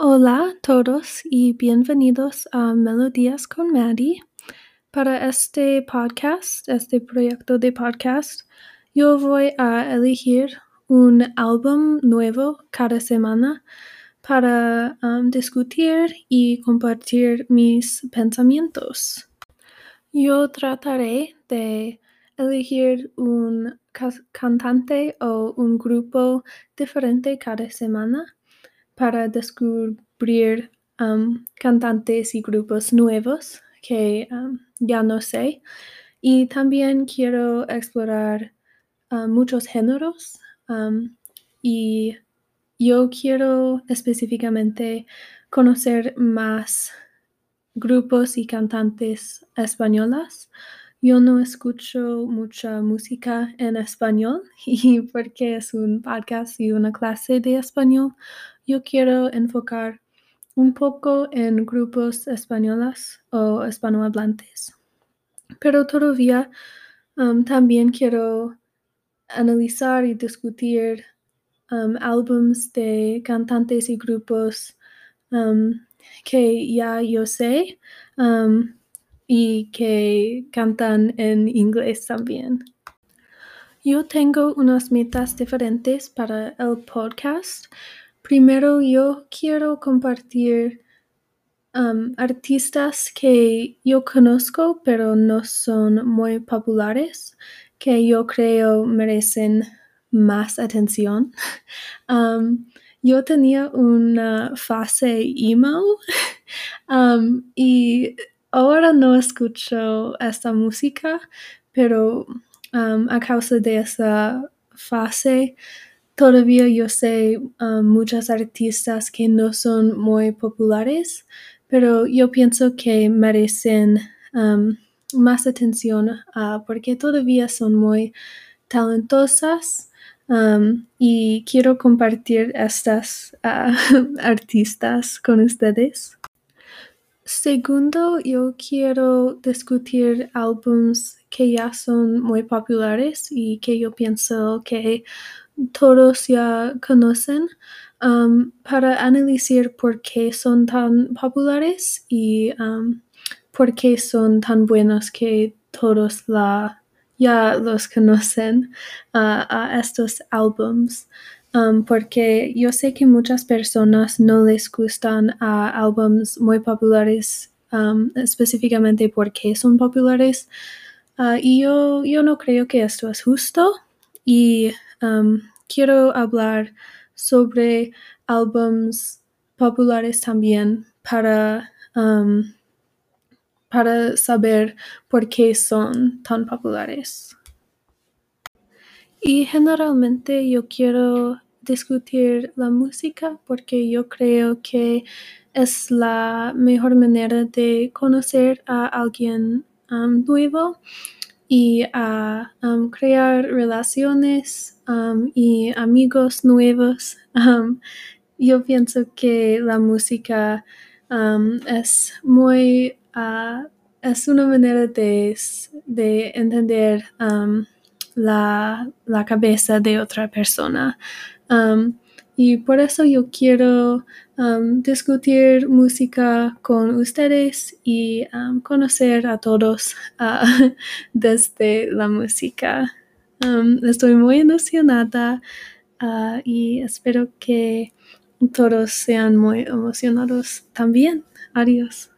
Hola todos y bienvenidos a Melodías con Maddie. Para este podcast, este proyecto de podcast, yo voy a elegir un álbum nuevo cada semana para um, discutir y compartir mis pensamientos. Yo trataré de elegir un cantante o un grupo diferente cada semana para descubrir um, cantantes y grupos nuevos que um, ya no sé. Y también quiero explorar uh, muchos géneros um, y yo quiero específicamente conocer más grupos y cantantes españolas. Yo no escucho mucha música en español y porque es un podcast y una clase de español, yo quiero enfocar un poco en grupos españolas o hispanohablantes. Pero todavía um, también quiero analizar y discutir um, de cantantes y grupos um, que ya yo sé um, y que cantan en inglés también. Yo tengo unas metas diferentes para el podcast. Primero, yo quiero compartir um, artistas que yo conozco, pero no son muy populares, que yo creo merecen más atención. Um, yo tenía una fase emo um, y ahora no escucho esta música, pero a causa de esa fase, Todavía yo sé um, muchas artistas que no son muy populares, pero yo pienso que merecen más atención uh, porque todavía son muy talentosas y quiero compartir estas uh, artistas con ustedes. Segundo, yo quiero discutir álbums que ya son muy populares y que yo pienso que todos ya conocen um, para analizar por qué son tan populares y um, por qué son tan buenos que todos la, ya los conocen uh, a estos álbums. Um, porque yo sé que muchas personas no les gustan a álbums muy populares específicamente porque son populares uh, y yo, yo no creo que esto es justo y quiero hablar sobre álbums populares también para, para saber por qué son tan populares. Y generalmente yo quiero discutir la música porque yo creo que es la mejor manera de conocer a alguien um, nuevo y a um, crear relaciones um, y amigos nuevos. Yo pienso que la música es muy, uh, es una manera de, de entender la, la, cabeza de otra persona. Y por eso yo quiero um, discutir música con ustedes y um, conocer a todos uh, desde la música. Um, estoy muy emocionada uh, y espero que todos sean muy emocionados también. Adiós.